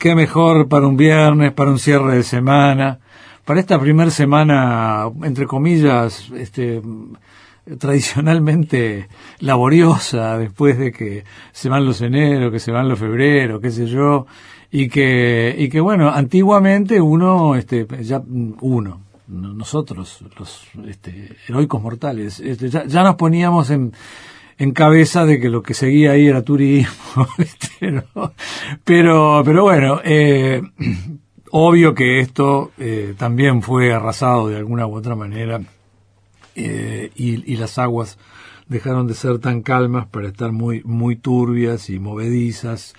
qué mejor para un viernes, para un cierre de semana, para esta primera semana, entre comillas, este, tradicionalmente laboriosa, después de que se van los enero, que se van los febrero, qué sé yo, y que, y que bueno, antiguamente uno, este, ya, uno, nosotros, los este, heroicos mortales, este, ya, ya nos poníamos en, en cabeza de que lo que seguía ahí era turismo, pero, pero bueno, eh, obvio que esto eh, también fue arrasado de alguna u otra manera eh, y, y, las aguas dejaron de ser tan calmas para estar muy, muy turbias y movedizas.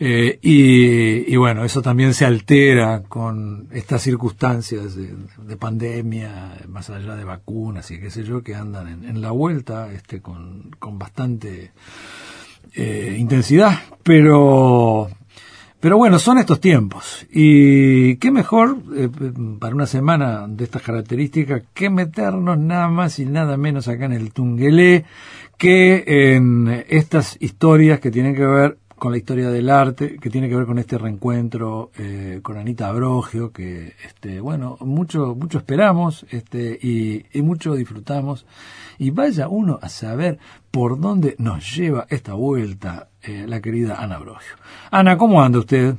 Eh, y, y, bueno, eso también se altera con estas circunstancias de, de, pandemia, más allá de vacunas y qué sé yo, que andan en, en la vuelta este, con, con bastante eh, intensidad. Pero, pero bueno, son estos tiempos. Y qué mejor eh, para una semana de estas características que meternos nada más y nada menos acá en el Tungelé que en estas historias que tienen que ver con la historia del arte, que tiene que ver con este reencuentro eh, con Anita Abrogio, que este, bueno, mucho, mucho esperamos este, y, y, mucho disfrutamos. Y vaya uno a saber por dónde nos lleva esta vuelta eh, la querida Ana Abrogio. Ana, ¿cómo anda usted?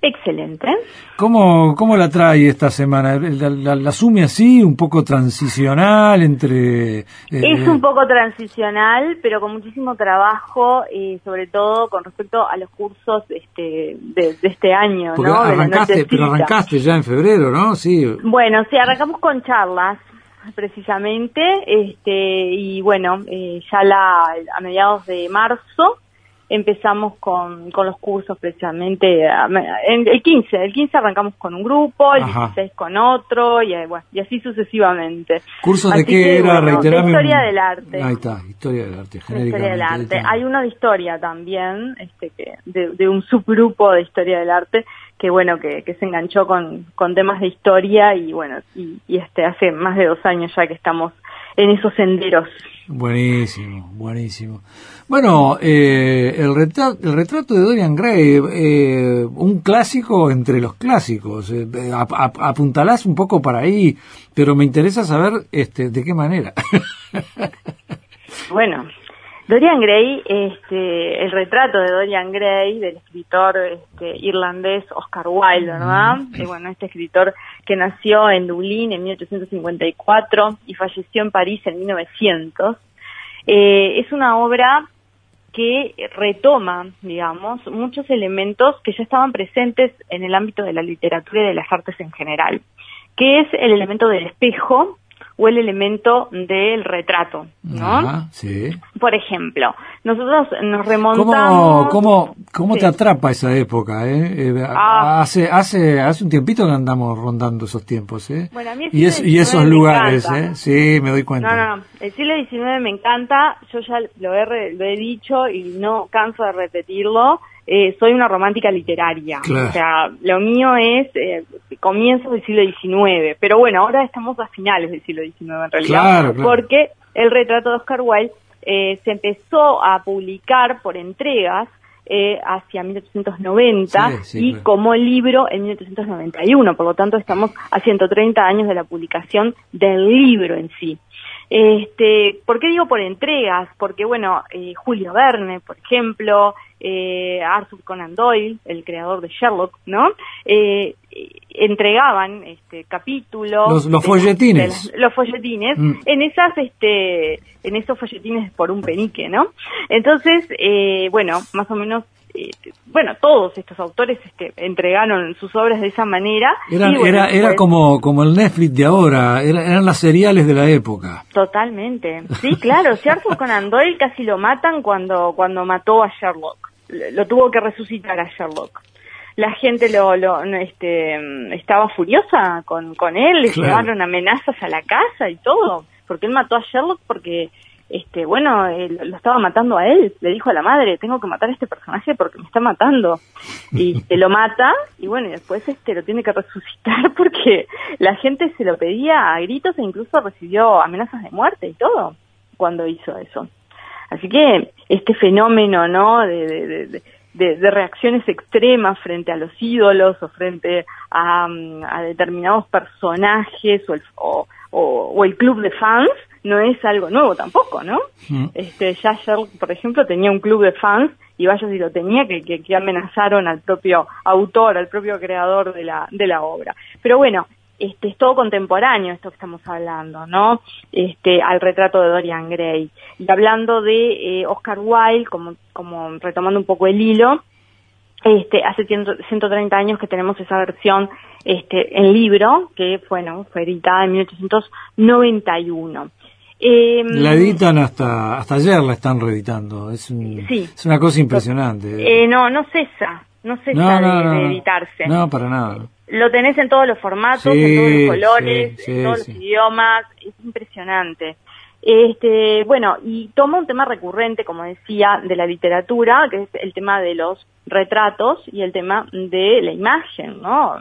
Excelente. ¿Cómo, ¿Cómo la trae esta semana? ¿La, la, la asume así, un poco transicional entre...? Eh, es un poco transicional, pero con muchísimo trabajo, y sobre todo con respecto a los cursos este, de, de este año, Porque ¿no? Arrancaste, pero arrancaste ya en febrero, ¿no? Sí. Bueno, sí, arrancamos con charlas, precisamente, este, y bueno, eh, ya la, a mediados de marzo empezamos con, con los cursos precisamente en el 15, el 15 arrancamos con un grupo, el Ajá. 16 con otro y, bueno, y así sucesivamente. ¿Cursos de qué que, era? Bueno, de historia del arte. Ahí está, historia del arte, Historia del arte. Hay uno de historia también, este que de, de, un subgrupo de historia del arte que bueno, que, que se enganchó con, con temas de historia y bueno, y, y este hace más de dos años ya que estamos en esos senderos. Buenísimo, buenísimo. Bueno, eh, el, retrato, el retrato de Dorian Gray, eh, un clásico entre los clásicos. Eh, ap ap apuntalás un poco para ahí, pero me interesa saber este, de qué manera. bueno, Dorian Gray, este, el retrato de Dorian Gray, del escritor este, irlandés Oscar Wilde, ¿verdad? Y bueno, este escritor que nació en Dublín en 1854 y falleció en París en 1900. Eh, es una obra que retoma, digamos, muchos elementos que ya estaban presentes en el ámbito de la literatura y de las artes en general, que es el elemento del espejo, o el elemento del retrato, ¿no? Sí. Por ejemplo, nosotros nos remontamos... ¿Cómo, cómo, cómo sí. te atrapa esa época? Eh? eh ah. hace, hace, hace un tiempito que andamos rondando esos tiempos, ¿eh? Bueno, a mí y, es, y esos lugares, ¿eh? Sí, me doy cuenta. No, no, el siglo XIX me encanta, yo ya lo he, lo he dicho y no canso de repetirlo, eh, soy una romántica literaria. Claro. O sea, lo mío es eh, comienzos del siglo XIX. Pero bueno, ahora estamos a finales del siglo XIX en realidad. Claro, claro. Porque el retrato de Oscar Wilde eh, se empezó a publicar por entregas eh, hacia 1890 sí, sí, y claro. como libro en 1891. Por lo tanto, estamos a 130 años de la publicación del libro en sí. Este, ¿Por qué digo por entregas? Porque, bueno, eh, Julio Verne, por ejemplo, eh, Arthur Conan Doyle, el creador de Sherlock, ¿no? Eh, entregaban este capítulos los, los folletines los folletines mm. en esas este en esos folletines por un penique no entonces eh, bueno más o menos eh, bueno, todos estos autores este, entregaron sus obras de esa manera. Era, y bueno, era, era pues, como, como el Netflix de ahora, era, eran las seriales de la época. Totalmente. Sí, claro, si Arthur Conan Doyle casi lo matan cuando, cuando mató a Sherlock. Lo tuvo que resucitar a Sherlock la gente lo, lo este estaba furiosa con, con él, le claro. llevaron amenazas a la casa y todo, porque él mató a Sherlock porque este bueno él, lo estaba matando a él le dijo a la madre tengo que matar a este personaje porque me está matando. Y se lo mata y bueno y después este lo tiene que resucitar porque la gente se lo pedía a gritos e incluso recibió amenazas de muerte y todo cuando hizo eso. Así que este fenómeno no de, de, de, de, reacciones extremas frente a los ídolos o frente a, mm, determinados personajes o el, o, el club de fans, no es algo nuevo tampoco, ¿no? Mm. Este, ya Sherlock, por ejemplo, tenía un club de fans y vaya si lo tenía, que, que, amenazaron al propio autor, al propio creador de la, de la obra. Pero bueno, este, es todo contemporáneo esto que estamos hablando, ¿no? Este, al retrato de Dorian Gray. Y hablando de eh, Oscar Wilde, como, como retomando un poco el hilo, este, hace 130 años que tenemos esa versión este, en libro, que bueno, fue editada en 1891. Eh, la editan hasta hasta ayer, la están reeditando. Es, es una cosa impresionante. Eh, no, no cesa, no cesa de, editarse. No, para nada. Lo tenés en todos los formatos, en todos los colores, en todos los idiomas, es impresionante. Este, bueno, y toma un tema recurrente, como decía, de la literatura, que es el tema de los retratos y el tema de la imagen, ¿no?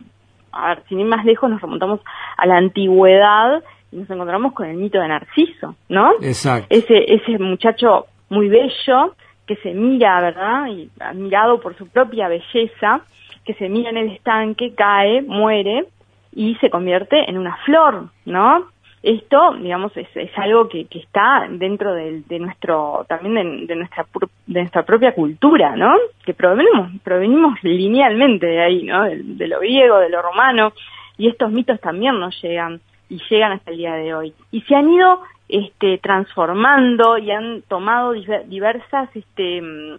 A ver, sin ir más lejos, nos remontamos a la antigüedad nos encontramos con el mito de Narciso, ¿no? Exacto. Ese, ese muchacho muy bello que se mira, ¿verdad? Y admirado por su propia belleza, que se mira en el estanque, cae, muere y se convierte en una flor, ¿no? Esto, digamos, es, es algo que, que, está dentro de, de nuestro, también de, nuestra, de nuestra propia cultura, ¿no? Que provenimos, provenimos linealmente de ahí, ¿no? De, de, lo griego, de lo romano, y estos mitos también nos llegan y llegan hasta el día de hoy. Y se han ido este, transformando y han tomado diversas, este, mm,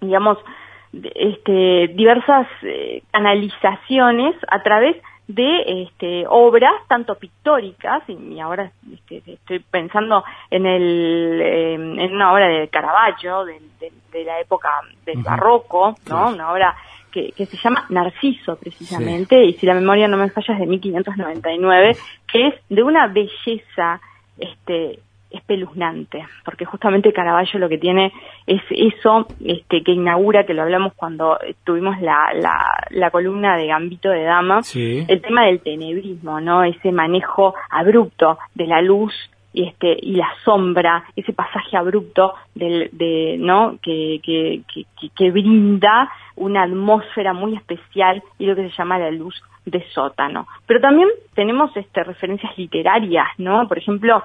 digamos, este, diversas eh, canalizaciones a través de este, obras tanto pictóricas y, ahora este, estoy pensando en el en una obra de Caravaggio de, la época del barroco no una obra que, que, se llama Narciso precisamente y si la memoria no me falla es de 1599 que es de una belleza este espeluznante, porque justamente Caravaggio lo que tiene es eso este, que inaugura, que lo hablamos cuando tuvimos la, la, columna de Gambito de Dama, el tema del tenebrismo, ¿no? Ese manejo abrupto de la luz y este y la sombra ese pasaje abrupto del, de no que, que, que, brinda una atmósfera muy especial y lo que se llama la luz de sótano. Pero también tenemos este referencias literarias no por ejemplo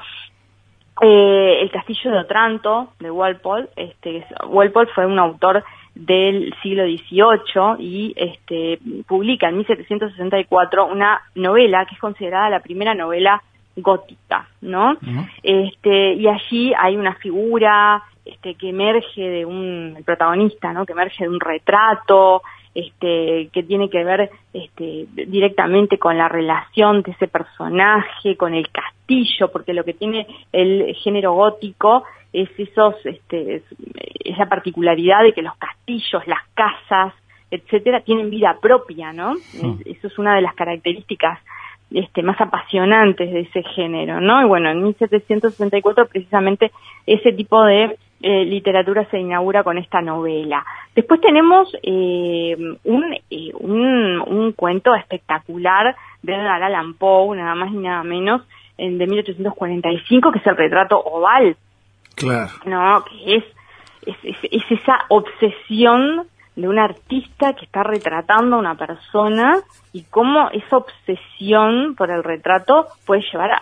eh, el Castillo de Otranto, de Walpole, este, Walpole fue un autor del siglo XVIII y este, publica en 1764 una novela que es considerada la primera novela gótica, ¿no? Este, y allí hay una figura este, que emerge de un, el protagonista, ¿no? Que emerge de un retrato, este, que tiene que ver este, directamente con la relación de ese personaje, con el castillo, porque lo que tiene el género gótico es esos, este, esa particularidad de que los castillos, las casas, etcétera, tienen vida propia, ¿no? Eso es una de las características este, más apasionantes de ese género, ¿no? Y bueno, en 1764 precisamente ese tipo de eh, literatura se inaugura con esta novela. Después tenemos eh, un, eh, un, un, cuento espectacular de Edgar Allan Poe, nada más y nada menos, en, de 1845, que es el retrato oval. Claro. ¿No? Que es, es, es, esa obsesión de un artista que está retratando a una persona y cómo esa obsesión por el retrato puede llevar a,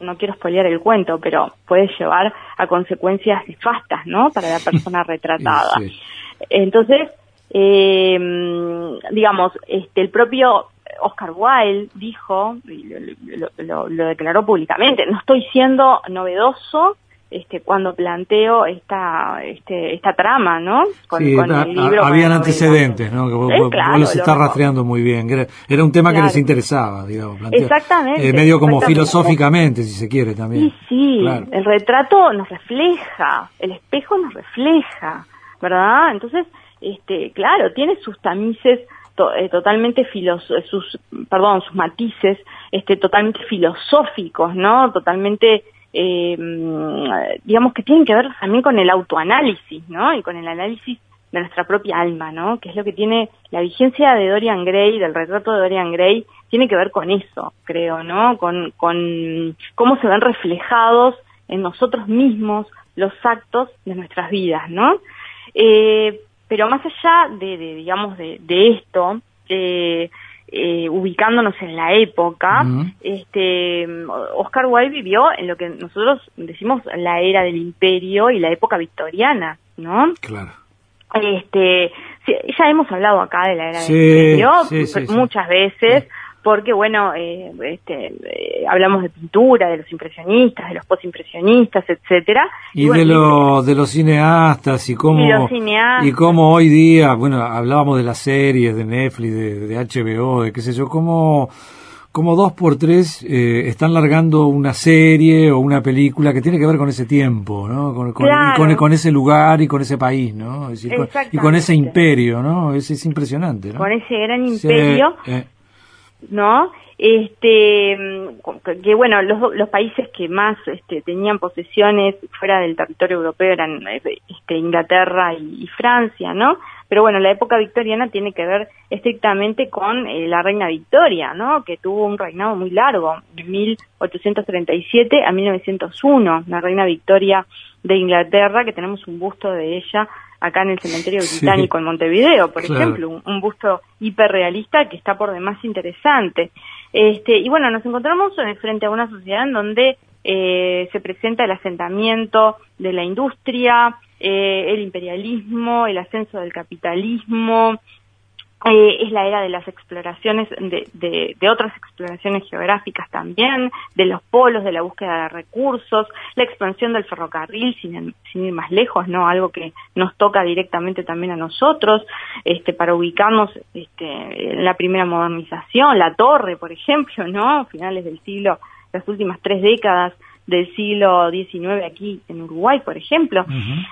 no quiero spoilear el cuento, pero puede llevar a consecuencias nefastas, ¿no? Para la persona retratada. Entonces, eh, digamos, este, el propio Oscar Wilde dijo, y lo, lo declaró públicamente, no estoy siendo novedoso este, cuando planteo esta este, esta trama, ¿no? Con, sí, el libro habían antecedentes, ¿no? Que vos, los estás rastreando muy bien. Era, un tema que les interesaba, digamos. Exactamente. Eh, medio como filosóficamente, si se quiere también. Sí, sí. El retrato nos refleja, el espejo nos refleja, ¿verdad? Entonces, este, claro, tiene sus tamices eh, totalmente filos sus perdón sus matices este totalmente filosóficos no totalmente eh, digamos que tienen que ver también con el autoanálisis, ¿no? Y con el análisis de nuestra propia alma, ¿no? Que es lo que tiene la vigencia de Dorian Gray, del retrato de Dorian Gray, tiene que ver con eso, creo, ¿no? Con, con cómo se ven reflejados en nosotros mismos los actos de nuestras vidas, ¿no? Eh, pero más allá de, digamos, de, esto, eh, eh, ubicándonos en la época, este, Oscar Wilde vivió en lo que nosotros decimos la era del imperio y la época victoriana, ¿no? Claro. Este, ya hemos hablado acá de la era del imperio muchas veces porque bueno, eh, este, eh, hablamos de pintura, de los impresionistas, de los postimpresionistas, etcétera. Y, de, los de los cineastas y cómo y, cómo hoy día, bueno, hablábamos de las series de Netflix, de, HBO, de qué sé yo, cómo como dos por tres eh, están largando una serie o una película que tiene que ver con ese tiempo, ¿no? Con, con, ese lugar y con ese país, ¿no? y con ese imperio, ¿no? Es, es impresionante, ¿no? Con ese gran imperio. ¿No? Este, que bueno, los, los países que más este, tenían posesiones fuera del territorio europeo eran este, Inglaterra y, Francia, ¿no? Pero bueno, la época victoriana tiene que ver estrictamente con eh, la reina Victoria, ¿no? Que tuvo un reinado muy largo, de 1837 a 1901, la reina Victoria de Inglaterra, que tenemos un busto de ella acá en el cementerio británico en Montevideo, por ejemplo, un, busto hiperrealista que está por demás interesante. Este, y bueno, nos encontramos frente a una sociedad en donde eh, se presenta el asentamiento de la industria, eh, el imperialismo, el ascenso del capitalismo, eh, es la era de las exploraciones, de, de, otras exploraciones geográficas también, de los polos, de la búsqueda de recursos, la expansión del ferrocarril, sin, sin ir más lejos, ¿no? Algo que nos toca directamente también a nosotros, este, para ubicarnos este, la primera modernización, la torre, por ejemplo, ¿no? Finales del siglo, las últimas tres décadas del siglo XIX aquí en Uruguay, por ejemplo,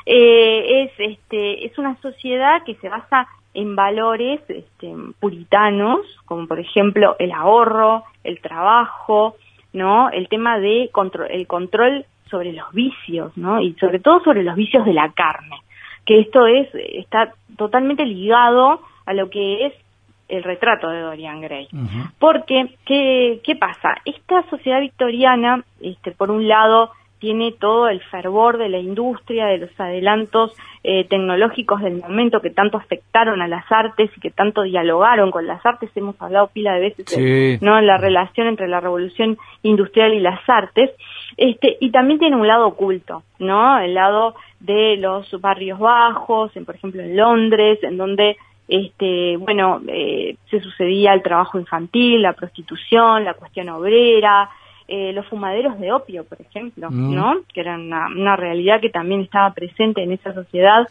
eh, es, este, es una sociedad que se basa en valores este, puritanos, como por ejemplo el ahorro, el trabajo, ¿no? El tema de control, el control sobre los vicios, ¿no? Y sobre todo sobre los vicios de la carne, que esto es está totalmente ligado a lo que es el retrato de Dorian Gray. Porque ¿qué, ¿qué pasa? Esta sociedad victoriana, este por un lado tiene todo el fervor de la industria, de los adelantos eh, tecnológicos del momento que tanto afectaron a las artes y que tanto dialogaron con las artes. Hemos hablado pila de veces de ¿no? la relación entre la revolución industrial y las artes. Este, y también tiene un lado oculto, ¿no? El lado de los barrios bajos, en, por ejemplo en Londres, en donde este, bueno, eh, se sucedía el trabajo infantil, la prostitución, la cuestión obrera, eh, los fumaderos de opio, por ejemplo, mm. ¿no? Que era una, realidad que también estaba presente en esa sociedad.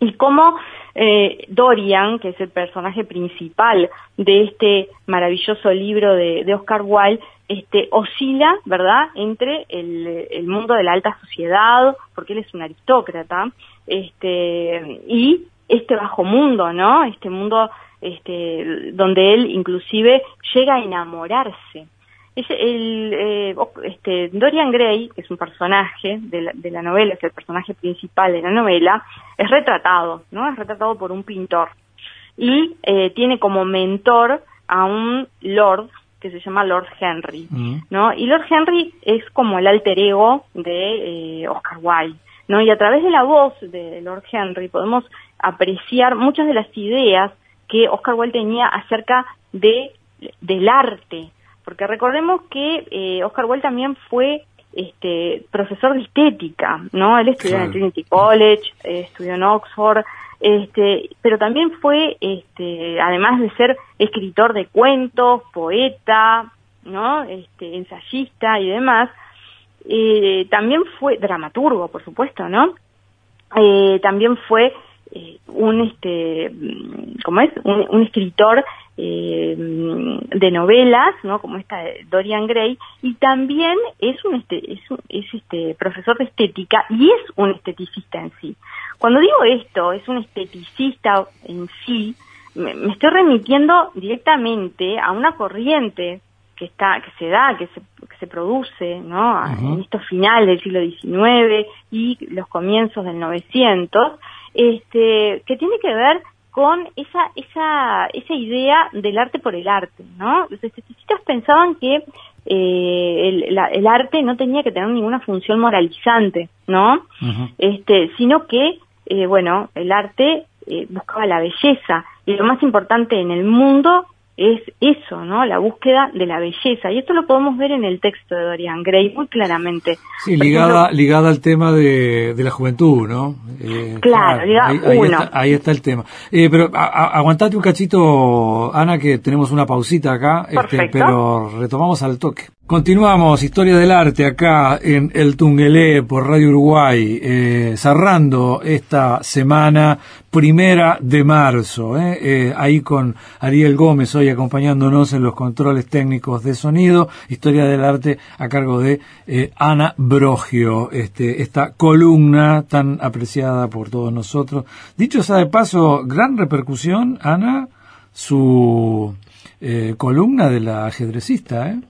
Y cómo eh, Dorian, que es el personaje principal de este maravilloso libro de, Oscar Wilde, este, oscila, ¿verdad?, entre el, mundo de la alta sociedad, porque él es un aristócrata, este, y este bajo mundo, ¿no? Este mundo este, donde él inclusive llega a enamorarse el, eh, este, Dorian Gray, que es un personaje de la, de la novela, es el personaje principal de la novela, es retratado, ¿no? Es retratado por un pintor. Y eh, tiene como mentor a un lord que se llama Lord Henry, mm. ¿no? Y Lord Henry es como el alter ego de eh, Oscar Wilde, ¿no? Y a través de la voz de Lord Henry podemos apreciar muchas de las ideas que Oscar Wilde tenía acerca de del arte, porque recordemos que eh, Oscar Wilde también fue este, profesor de estética, ¿no? Él estudió en Trinity College, eh, estudió en Oxford, este, pero también fue, este, además de ser escritor de cuentos, poeta, ¿no? Este, ensayista y demás, eh, también fue dramaturgo, por supuesto, ¿no? Eh, también fue eh, un este como es un, escritor eh, de novelas no como esta Dorian Gray y también es un este es, es este profesor de estética y es un esteticista en sí. Cuando digo esto es un esteticista en sí me, estoy remitiendo directamente a una corriente que está que se da que se, que se produce no en estos finales del siglo XIX y los comienzos del 900 este, que tiene que ver con esa, esa, esa idea del arte por el arte, ¿no? Los esteticistas pensaban que eh, el, arte no tenía que tener ninguna función moralizante, ¿no? Este, sino que, eh, bueno, el arte eh, buscaba la belleza y lo más importante en el mundo es eso, ¿no? La búsqueda de la belleza. Y esto lo podemos ver en el texto de Dorian Gray muy claramente. Sí, ligada, ligada al tema de, de la juventud, ¿no? Eh, claro, ahí, ahí, Está, el tema. Eh, pero aguantate un cachito, Ana, que tenemos una pausita acá, este, pero retomamos al toque. Continuamos, Historia del Arte, acá en El Tungelé por Radio Uruguay, eh, cerrando esta semana primera de marzo, eh, eh, ahí con Ariel Gómez hoy acompañándonos en los controles técnicos de sonido, Historia del Arte a cargo de Ana Brogio, este, esta columna tan apreciada por todos nosotros. Dicho sea de paso, gran repercusión, Ana, su columna de la ajedrecista, ¿eh?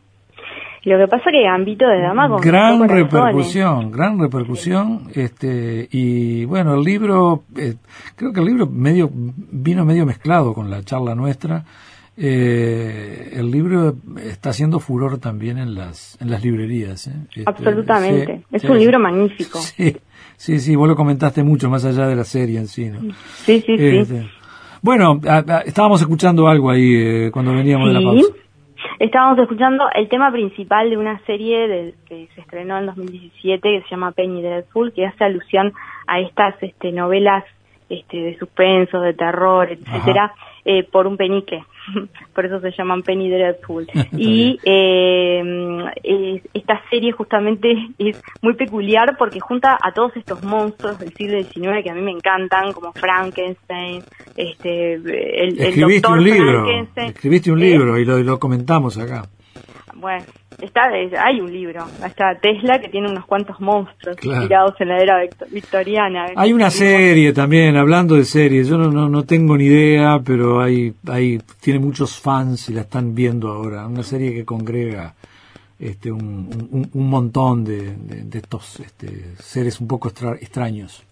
Lo que pasa que Gambito de Dama gran repercusión, gran repercusión, este y bueno el libro, eh, creo que el libro medio vino medio mezclado con la charla nuestra. Eh, el libro está haciendo furor también en las en las librerías. ¿eh? Este, Absolutamente, es un libro magnífico. Sí, sí, sí, vos lo comentaste mucho más allá de la serie en sí. ¿no? Sí, sí, sí. Este, bueno, estábamos escuchando algo ahí cuando veníamos de la pausa. Estábamos escuchando el tema principal de una serie que se estrenó en 2017 que se llama Penny Dreadful, que hace alusión a estas este, novelas este, de suspenso, de terror, etcétera, eh, por un penique. por eso se llaman Penny Dreadful. y eh, esta serie justamente es muy peculiar porque junta a todos estos monstruos del siglo XIX que a mí me encantan, como Frankenstein, este, el, Escribiste un libro, Escribiste un libro y lo comentamos acá. Bueno, está, hay un libro, está Tesla que tiene unos cuantos monstruos inspirados en la era victoriana. Hay una serie también, hablando de series, yo no, no, tengo ni idea, pero hay, hay, tiene muchos fans y la están viendo ahora, una serie que congrega este, un, un, montón de, de, estos este, seres un poco extraños.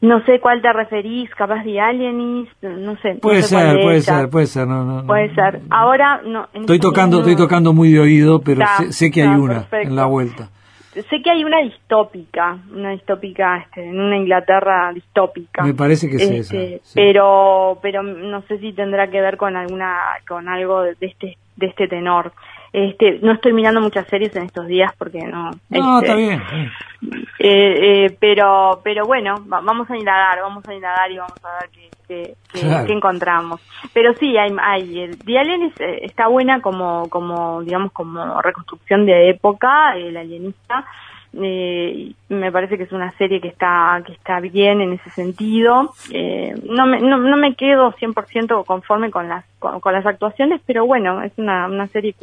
No sé cuál te referís, capaz de Alienis, no sé. Puede ser, puede ser, puede ser, no, Puede ser. Ahora no. Estoy este tocando, estoy tocando muy de oído, pero sé, que hay una en la vuelta. Sé que hay una distópica, una distópica este, en una Inglaterra distópica. Me parece que es esa. Este, pero, pero no sé si tendrá que ver con alguna, con algo de este, de este tenor. Este, no estoy mirando muchas series en estos días porque no. No, está este, bien. Eh, eh, pero, pero bueno, vamos a indagar, vamos a indagar y vamos a ver qué, qué, encontramos. Pero sí, hay, hay el Alien eh, está buena como, como, digamos, como reconstrucción de época, el alienista. Eh, me parece que es una serie que está que está bien en ese sentido. Eh, no me no, no me quedo 100% conforme con las con, las actuaciones pero bueno es una, una serie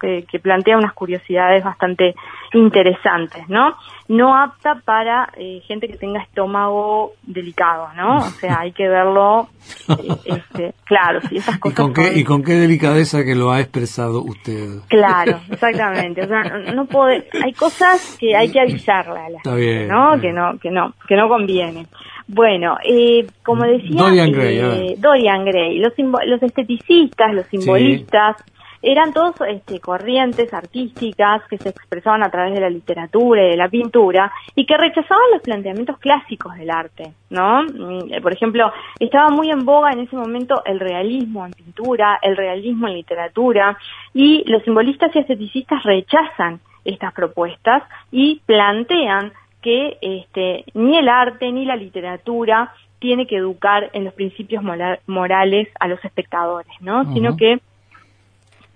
que, que, plantea unas curiosidades bastante interesantes no no apta para eh, gente que tenga estómago delicado no o sea hay que verlo eh, este, claro sí esas cosas ¿Y con, qué, y con qué delicadeza que lo ha expresado usted claro exactamente o sea no puede hay cosas que hay que avisarle a la gente, ¿no? Que no, que no, que no conviene. Bueno, eh, como decía Dorian Gray, eh, Dorian Gray los, los esteticistas, los simbolistas, eran todos este, corrientes artísticas que se expresaban a través de la literatura y de la pintura y que rechazaban los planteamientos clásicos del arte, ¿no? Mm, por ejemplo, estaba muy en boga en ese momento el realismo en pintura, el realismo en literatura y los simbolistas y esteticistas rechazan estas propuestas y plantean que este, ni el arte ni la literatura tiene que educar en los principios morales a los espectadores, ¿no? Sino que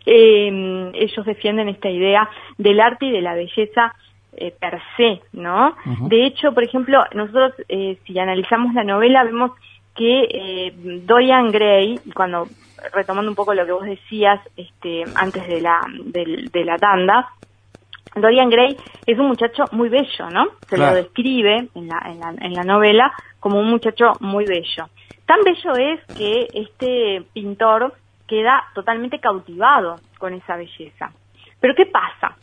eh, ellos defienden esta idea del arte y de la belleza eh, per se, ¿no? De hecho, por ejemplo, nosotros eh, si analizamos la novela vemos que eh, Dorian Gray, cuando retomando un poco lo que vos decías este, antes de la, de la tanda, Dorian Gray es un muchacho muy bello, ¿no? Se lo describe en la, en, la, en la novela como un muchacho muy bello. Tan bello es que este pintor queda totalmente cautivado con esa belleza. Pero ¿qué pasa?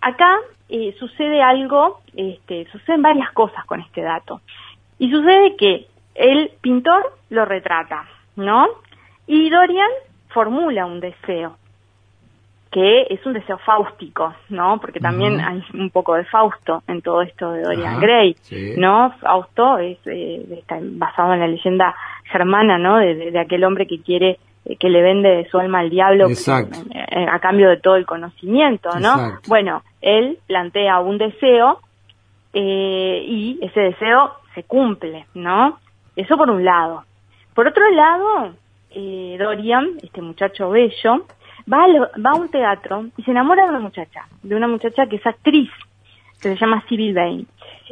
Acá eh, sucede algo, este, suceden varias cosas con este dato. Y sucede que el pintor lo retrata, ¿no? Y Dorian formula un deseo. Que es un deseo fáustico, ¿no? Porque también hay un poco de Fausto en todo esto de Dorian Gray, ¿no? Fausto es eh, está basado en la leyenda germana, ¿no? De, aquel hombre que quiere eh, que le vende su alma al diablo eh, a cambio de todo el conocimiento, ¿no? Bueno, él plantea un deseo y ese deseo se cumple, ¿no? Eso por un lado. Por otro lado, Dorian, este muchacho bello, va a, va a un teatro y se enamora de una muchacha, de una muchacha que es actriz, que se llama Civil Bain.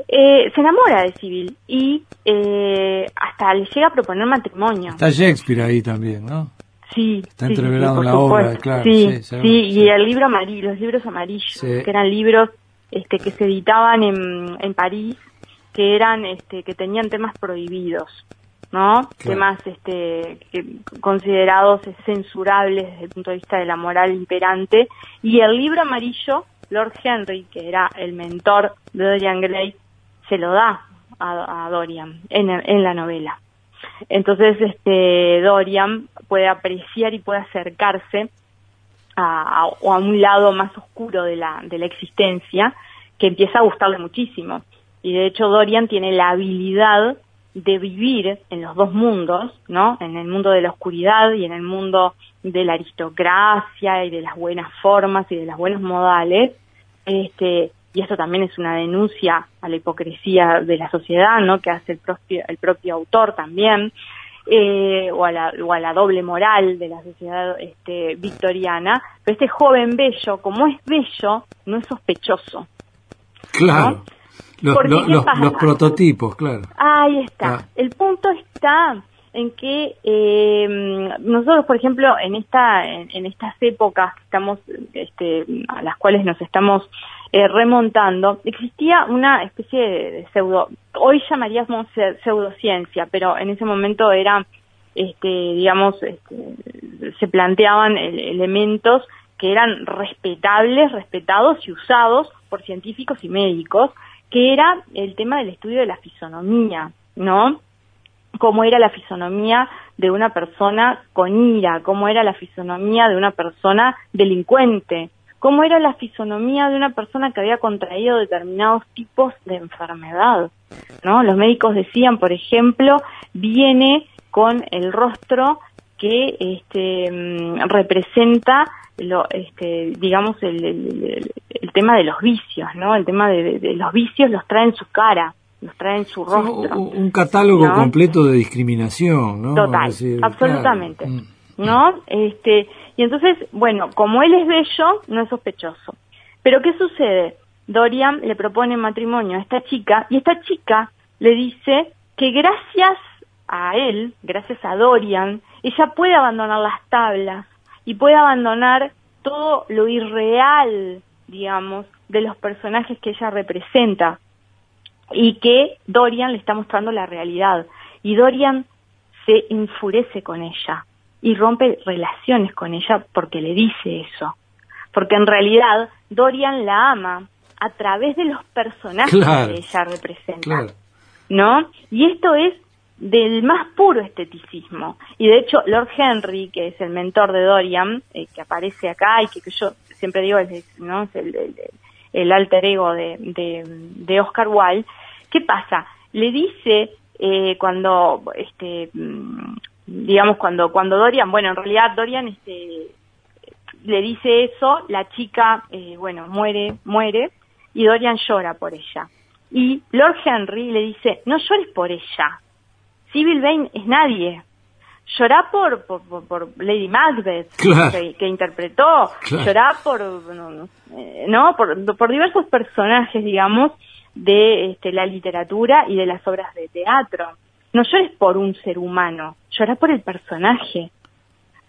Eh, se enamora de Civil y eh, hasta le llega a proponer matrimonio. Está Shakespeare ahí también, ¿no? Sí. Está entreverado en la obra, claro. Sí, sí, y el libro amarillo, los libros amarillos, que eran libros este, que se editaban en, en París, que eran, este, que tenían temas prohibidos. ¿No? Temas este, considerados censurables desde el punto de vista de la moral imperante. Y el libro amarillo, Lord Henry, que era el mentor de Dorian Gray, se lo da a, Dorian en, en, la novela. Entonces, este, Dorian puede apreciar y puede acercarse a, a, a un lado más oscuro de la, de la existencia que empieza a gustarle muchísimo. Y de hecho Dorian tiene la habilidad de vivir en los dos mundos, ¿no? En el mundo de la oscuridad y en el mundo de la aristocracia y de las buenas formas y de las buenos modales, este, y esto también es una denuncia a la hipocresía de la sociedad, ¿no? Que hace el propio, el propio autor también, eh, o, a la, o a la doble moral de la sociedad este, victoriana, pero este joven bello, como es bello, no es sospechoso. Claro. Los, los, prototipos, claro. Ahí está. Ah. El punto está en que eh, nosotros, por ejemplo, en esta en, estas épocas que estamos, este, a las cuales nos estamos eh, remontando, existía una especie de, pseudo, hoy llamaríamos pseudociencia, pero en ese momento era, este, digamos, este, se planteaban elementos que eran respetables, respetados y usados por científicos y médicos que era el tema del estudio de la fisonomía, ¿no? Cómo era la fisonomía de una persona con ira, cómo era la fisonomía de una persona delincuente, cómo era la fisonomía de una persona que había contraído determinados tipos de enfermedad, ¿no? Los médicos decían, por ejemplo, viene con el rostro que este, mm, representa lo, este, digamos, el, el, tema de los vicios, ¿no? El tema de, los vicios los trae en su cara, los trae en su rostro. un catálogo completo de discriminación, ¿no? Total, absolutamente. Mm. ¿No? Este, y entonces, bueno, como él es bello, no es sospechoso. Pero ¿qué sucede? Dorian le propone matrimonio a esta chica y esta chica le dice que gracias a él, gracias a Dorian, ella puede abandonar las tablas, y puede abandonar todo lo irreal, digamos, de los personajes que ella representa y que Dorian le está mostrando la realidad. Y Dorian se enfurece con ella y rompe relaciones con ella porque le dice eso. Porque en realidad Dorian la ama a través de los personajes que ella representa. ¿No? Y esto es del más puro esteticismo. Y de hecho, Lord Henry, que es el mentor de Dorian, eh, que aparece acá y que, yo siempre digo es, ¿no? el, alter ego de, de, Oscar Wilde, ¿qué pasa? Le dice eh, cuando, este, mm, digamos, cuando, cuando Dorian, bueno, en realidad Dorian este, le dice eso, la chica, eh, bueno, muere, muere, y Dorian llora por ella. Y Lord Henry le dice, no llores por ella, Civil Vane es nadie. Llorá por, por, por, Lady Macbeth, que, interpretó, llorá por, no, eh, no, por, por diversos personajes, digamos, de este, la literatura y de las obras de teatro. No llores por un ser humano, llorá por el personaje,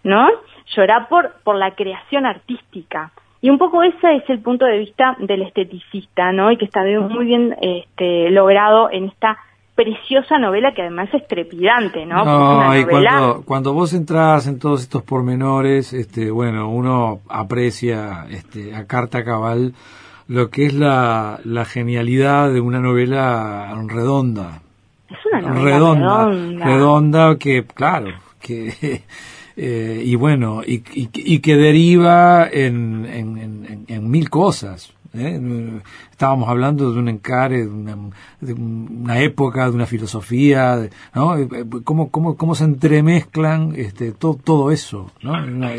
¿no? Llorá por, por la creación artística. Y un poco ese es el punto de vista del esteticista, ¿no? Y que está muy bien este, logrado en esta preciosa novela que además es trepidante, ¿no? No, y cuando, cuando vos entras en todos estos pormenores, este, bueno, uno aprecia este, a carta cabal lo que es la, la genialidad de una novela redonda. Es una novela redonda, redonda, que, claro, que eh, y bueno, y, y, que deriva en, en, en mil cosas. ¿Eh? Estábamos hablando de un encare, de una, época, de una filosofía, ¿no? Eh, eh, ¿Cómo, cómo, cómo se entremezclan este, todo, todo eso? ¿no?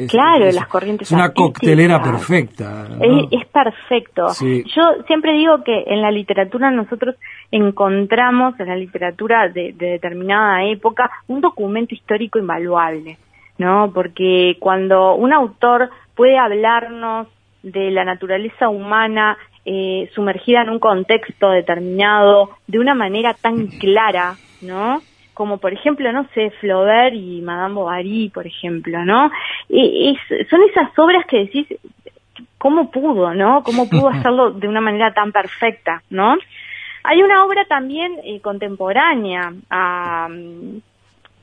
claro, las corrientes. Es una coctelera perfecta. Es, perfecto. Yo siempre digo que en la literatura nosotros encontramos, en la literatura de, de determinada época, un documento histórico invaluable. ¿no? Porque cuando un autor puede hablarnos de la naturaleza humana eh, sumergida en un contexto determinado de una manera tan clara, ¿no? Como por ejemplo, no sé, Flaubert y Madame Bovary, por ejemplo, ¿no? es, son esas obras que decís, ¿cómo pudo, no? ¿Cómo pudo hacerlo de una manera tan perfecta, no? Hay una obra también eh, contemporánea a,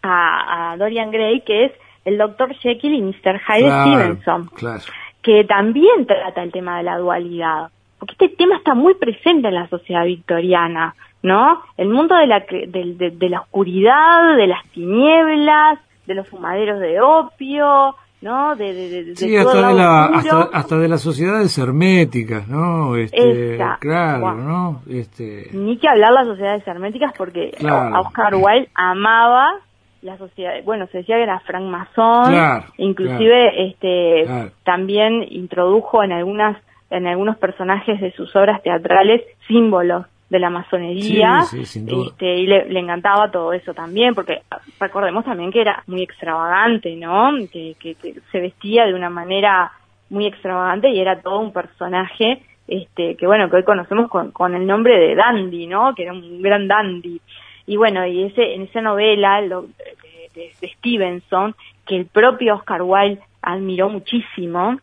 a, Dorian Gray que es el Dr. Jekyll y Mr. Hyde Stevenson. Claro que también trata el tema de la dualidad, porque este tema está muy presente en la sociedad victoriana, ¿no? El mundo de la, de, la oscuridad, de las tinieblas, de los fumaderos de opio, ¿no? De, de, sí, hasta, de la, hasta, de las sociedades herméticas, ¿no? Este, claro, ¿no? Este... Ni que hablar las sociedades herméticas porque Oscar Wilde amaba la sociedad, bueno, se decía que era francmasón, inclusive este también introdujo en algunas en algunos personajes de sus obras teatrales símbolos de la masonería este, y le, encantaba todo eso también porque recordemos también que era muy extravagante no que, que, se vestía de una manera muy extravagante y era todo un personaje este que bueno que hoy conocemos con, con el nombre de dandy no que era un gran dandy y bueno, y ese, en esa novela de, Stevenson, que el propio Oscar Wilde admiró muchísimo,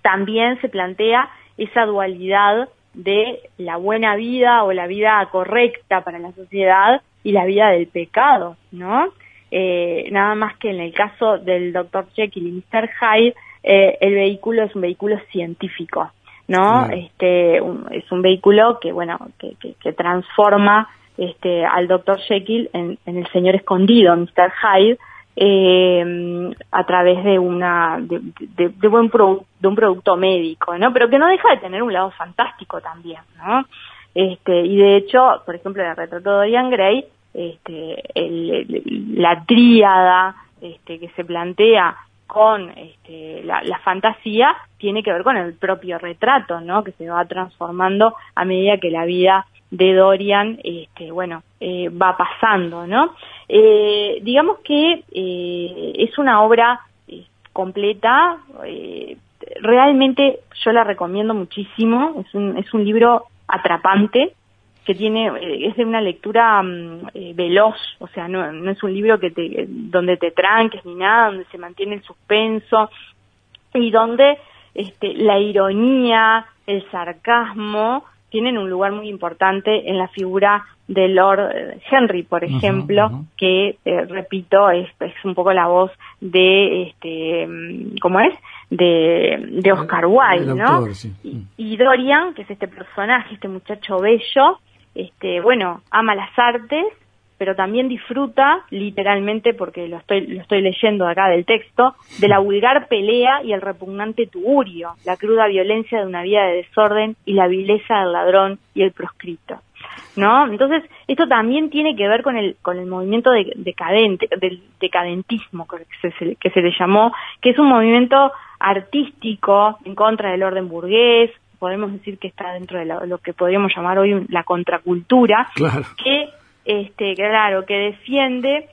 también se plantea esa dualidad de la buena vida o la vida correcta para la sociedad y la vida del pecado, ¿no? Eh, nada más que en el caso del Dr. Jekyll y Mr. Hyde, eh, el vehículo es un vehículo científico, ¿no? Este, es un vehículo que, bueno, que, que transforma este, al doctor Jekyll en, el señor escondido, Mr. Hyde, eh, a través de una de, buen de un producto médico, ¿no? Pero que no deja de tener un lado fantástico también, ¿no? Este, y de hecho, por ejemplo, en el retrato de Dorian Gray, este, la tríada este, que se plantea con este, la, la, fantasía tiene que ver con el propio retrato, ¿no? Que se va transformando a medida que la vida de Dorian, este, bueno, eh, va pasando, ¿no? Eh, digamos que eh, es una obra completa, realmente yo la recomiendo muchísimo, es un, es un libro atrapante, que tiene, es de una lectura mm, veloz, o sea, no, no es un libro que te, donde te tranques ni nada, donde se mantiene el suspenso y donde este, la ironía, el sarcasmo, tienen un lugar muy importante en la figura de Lord eh, Henry, por ejemplo, que, eh, repito, es, es, un poco la voz de, este, mm, ¿cómo es? De, de Oscar Wilde, ¿no? y, Dorian, que es este personaje, este muchacho bello, este, bueno, ama las artes, pero también disfruta, literalmente, porque lo estoy, lo estoy leyendo acá del texto, de la vulgar pelea y el repugnante tugurio, la cruda violencia de una vida de desorden y la vileza del ladrón y el proscrito. ¿No? Entonces, esto también tiene que ver con el, con el movimiento de, decadente, del decadentismo que se, que se le llamó, que es un movimiento artístico en contra del orden burgués, podemos decir que está dentro de lo, que podríamos llamar hoy la contracultura, que este, claro, que defiende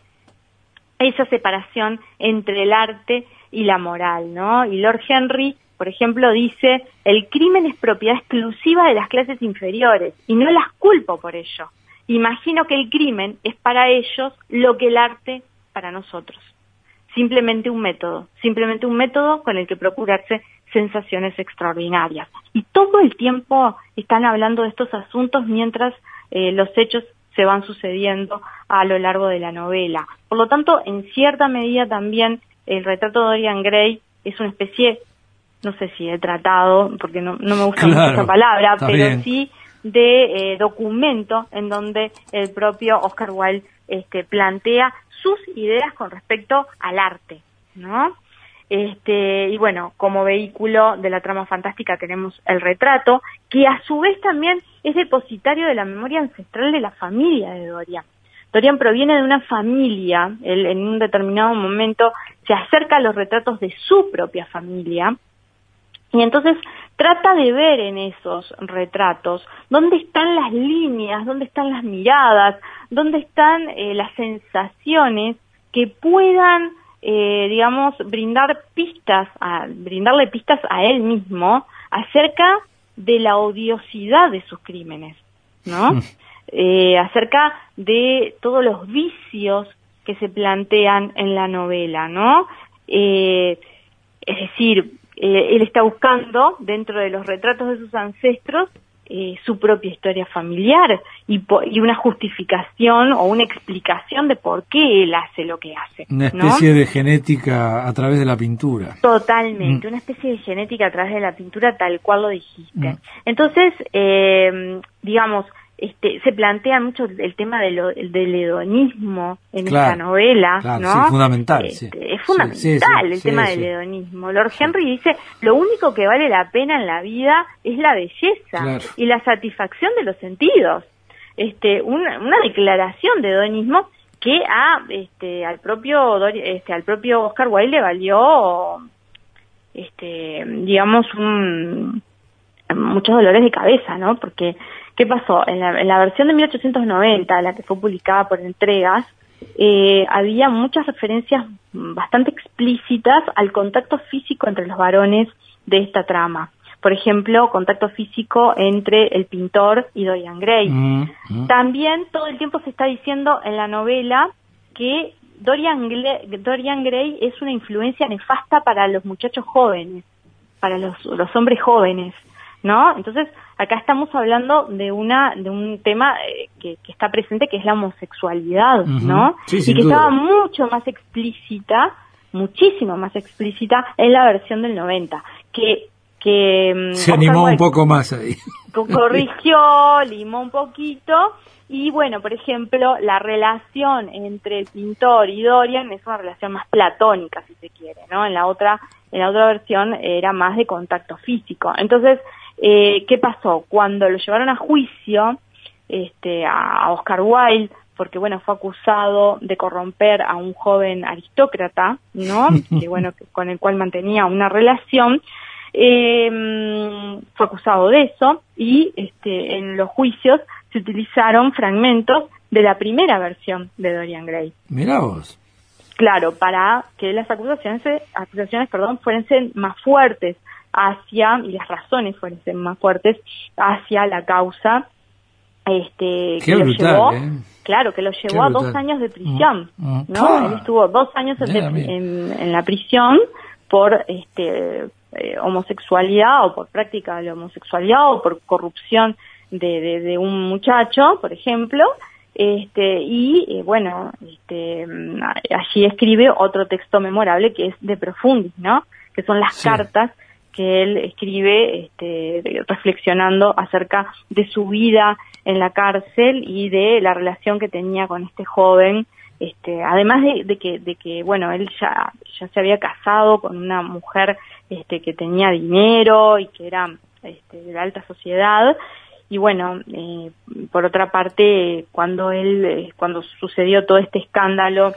esa separación entre el arte y la moral, ¿no? Y Lord Henry, por ejemplo, dice, el crimen es propiedad exclusiva de las clases inferiores y no las culpo por ello. Imagino que el crimen es para ellos lo que el arte para nosotros. Simplemente un método, simplemente un método con el que procurarse sensaciones extraordinarias. Y todo el tiempo están hablando de estos asuntos mientras eh, los hechos se van sucediendo a lo largo de la novela. Por lo tanto, en cierta medida también el retrato de Dorian Gray es una especie, no sé si he tratado, porque no, me gusta mucho esa palabra, pero sí de eh, documento en donde el propio Oscar Wilde este, plantea sus ideas con respecto al arte. ¿no? Este, y bueno, como vehículo de la trama fantástica tenemos el retrato, que a su vez también es depositario de la memoria ancestral de la familia de Dorian. Dorian proviene de una familia, él en un determinado momento se acerca a los retratos de su propia familia, y entonces trata de ver en esos retratos dónde están las líneas, dónde están las miradas, dónde están eh, las sensaciones que puedan eh, digamos, brindar pistas, a, brindarle pistas a él mismo acerca de la odiosidad de sus crímenes, ¿no? Hmm. eh, acerca de todos los vicios que se plantean en la novela, ¿no? Eh, es decir, eh, él está buscando dentro de los retratos de sus ancestros eh, su propia historia familiar y, y, una justificación o una explicación de por qué él hace lo que hace. Una especie de genética a través de la pintura. Totalmente, mm. una especie de genética a través de la pintura tal cual lo dijiste. Mm. Entonces, eh, digamos, este, se plantea mucho el tema de del hedonismo en esta novela, ¿no? es fundamental. Este, es fundamental el tema del hedonismo. Lord Henry dice, lo único que vale la pena en la vida es la belleza y la satisfacción de los sentidos. Este, una, una declaración de hedonismo que a, este, al propio, este, al propio Oscar Wilde le valió, este, digamos, un, muchos dolores de cabeza, ¿no? Porque ¿Qué pasó? En la, versión de 1890, la que fue publicada por entregas, eh, había muchas referencias bastante explícitas al contacto físico entre los varones de esta trama. Por ejemplo, contacto físico entre el pintor y Dorian Gray. Mm, mm. También todo el tiempo se está diciendo en la novela que Dorian, Dorian Gray es una influencia nefasta para los muchachos jóvenes, para los, los hombres jóvenes. ¿no? Entonces, acá estamos hablando de una de un tema eh, que, está presente que es la homosexualidad, ¿no? y que estaba mucho más explícita, muchísimo más explícita en la versión del 90, que que mm, se animó un poco más ahí. Corrigió, limó un poquito y bueno, por ejemplo, la relación entre el pintor y Dorian es una relación más platónica, si se quiere, ¿no? En la otra en la otra versión era más de contacto físico. Entonces, eh, ¿Qué pasó? Cuando lo llevaron a juicio, este, a Oscar Wilde, porque bueno, fue acusado de corromper a un joven aristócrata, ¿no? que bueno, con el cual mantenía una relación, eh, fue acusado de eso y este, en los juicios se utilizaron fragmentos de la primera versión de Dorian Gray. Mirá vos. Claro, para que las acusaciones, acusaciones perdón, fuesen más fuertes, hacia, y las razones fueron más fuertes, hacia la causa este que lo llevó ¿eh? claro que lo llevó a dos años de prisión mm, mm. no ah. él estuvo dos años en, la prisión por este eh, homosexualidad o por práctica de la homosexualidad o por corrupción de, de, un muchacho por ejemplo este y eh, bueno este allí escribe otro texto memorable que es de Profundis no que son las cartas que él escribe este, reflexionando acerca de su vida en la cárcel y de la relación que tenía con este joven este, además de, que, de que, bueno, él ya, ya se había casado con una mujer este, que tenía dinero y que era este, de la alta sociedad, y bueno, eh, por otra parte, cuando él, eh, cuando sucedió todo este escándalo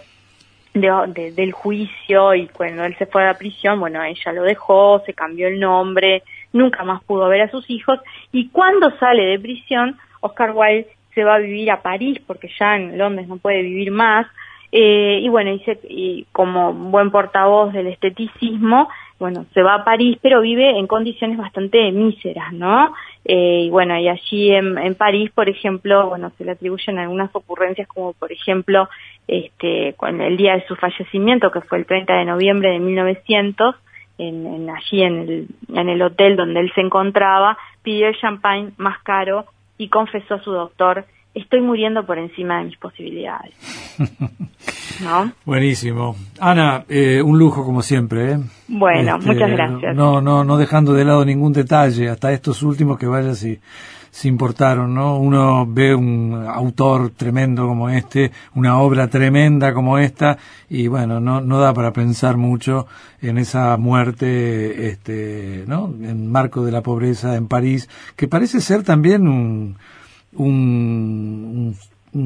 de, del juicio y cuando él se fue a la prisión, bueno, ella lo dejó, se cambió el nombre, nunca más pudo ver a sus hijos. Y cuando sale de prisión, Oscar Wilde se va a vivir a París porque ya en Londres no puede vivir más. Eh, y bueno, dice, y como buen portavoz del esteticismo, bueno, se va a París, pero vive en condiciones bastante míseras, ¿no? Eh, y bueno, y allí en, París, por ejemplo, bueno, se le atribuyen algunas ocurrencias como, por ejemplo, este, con el día de su fallecimiento, que fue el 30 de noviembre de 1900, en, en allí en el, en el hotel donde él se encontraba, pidió el champagne más caro y confesó a su doctor, estoy muriendo por encima de mis posibilidades. ¿no? Buenísimo. Ana, eh, un lujo como siempre. ¿eh? Bueno, este, muchas gracias. No, no, no dejando de lado ningún detalle, hasta estos últimos que vaya si, si importaron, ¿no? Uno ve un autor tremendo como este, una obra tremenda como esta, y bueno, no, no da para pensar mucho en esa muerte, este, ¿no? En marco de la pobreza en París, que parece ser también un, un, un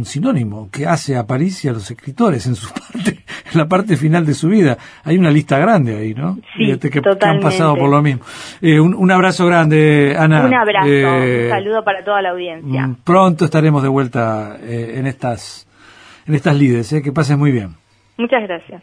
sinónimo que hace a París y a los escritores en su parte, en la parte final de su vida. Hay una lista grande ahí, ¿no? Sí, que, que, han pasado por lo mismo. Eh, un, un, abrazo grande, Ana. Un abrazo, eh, un saludo para toda la audiencia. Mm, pronto estaremos de vuelta eh, en estas en estas lides, eh, que pases muy bien. Muchas gracias.